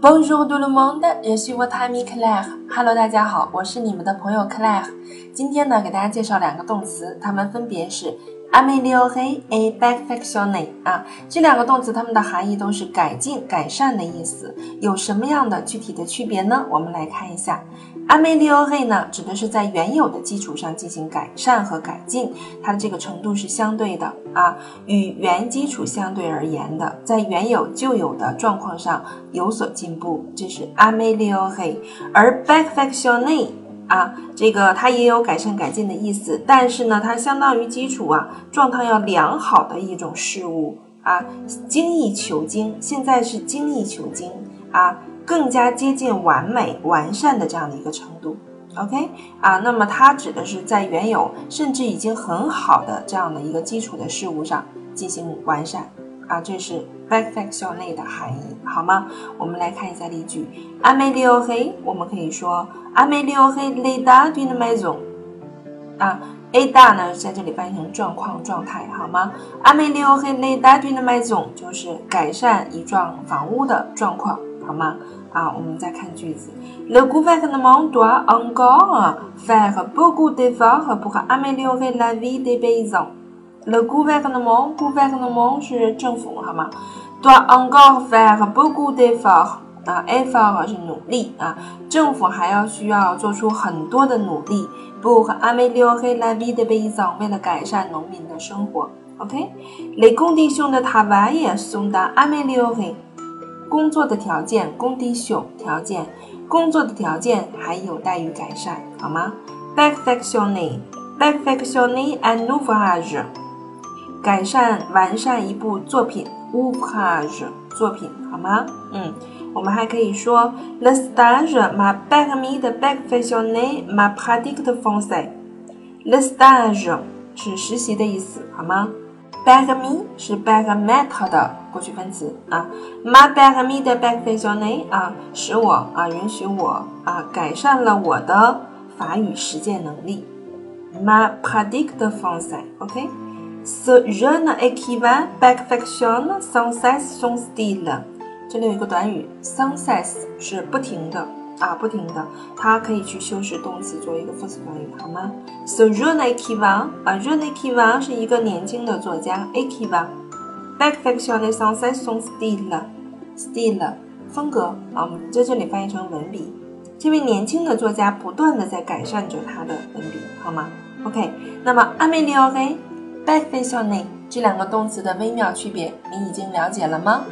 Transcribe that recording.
Bonjour tout le monde, je suis votre ami Claire. Hello，大家好，我是你们的朋友 Claire。今天呢，给大家介绍两个动词，它们分别是 améliorer et perfectionner 啊。这两个动词，它们的含义都是改进、改善的意思。有什么样的具体的区别呢？我们来看一下。A m e l i o r a 呢，指的是在原有的基础上进行改善和改进，它的这个程度是相对的啊，与原基础相对而言的，在原有就有的状况上有所进步，这是 améliorer。而 perfectionner 啊，这个它也有改善改进的意思，但是呢，它相当于基础啊状态要良好的一种事物啊，精益求精，现在是精益求精啊。更加接近完美、完善的这样的一个程度，OK 啊，那么它指的是在原有甚至已经很好的这样的一个基础的事物上进行完善啊，这是 perfectionner 的含义，好吗？我们来看一下例句，Ameli ohei，我们可以说 Ameli ohei l'état d'une maison，啊，état 呢在这里翻译成状况、状态，好吗？Ameli ohei l'état d'une maison 就是改善一幢房屋的状况。好吗？啊，我们再看句子。Le gouvernement doit encore faire beaucoup d'efforts pour améliorer la vie des paysans. Le gouvernement, gouvernement 是政府，好吗？doit encore faire beaucoup d'efforts 啊，effort 是努力啊，政府还要需要做出很多的努力，pour améliorer la vie des paysans 为了改善农民的生活。OK，les conditions de travail sont améliorées。工作的条件，工地秀条件，工作的条件还有待于改善，好吗？perfectionner，perfectionner un ouvrage，改善完善一部作品，ouvrage 作品，好吗？嗯，我们还可以说，le stage m'a permis de perfectionner ma pratique de français。le stage 是实习的意思，好吗？permis 是 permettre 的过去分词啊，m'a permis de perfectionner 啊，使我啊允许我啊改善了我的法语实践能力，my pratique de français，OK。Ce jeune écrivain perfectionne sans cesse son style。这里有一个短语，sans cesse 是不停的。啊，不停的，它可以去修饰动词，做一个副词短语，好吗？So Rune Kivan 啊，Rune Kivan 是一个年轻的作家，A Kiva。Back fiction is on s a s o n style，style 风格啊，我们在这里翻译成文笔。这位年轻的作家不断的在改善着他的文笔，好吗？OK，那么 a m e l i o n e Back fiction 这两个动词的微妙区别，你已经了解了吗？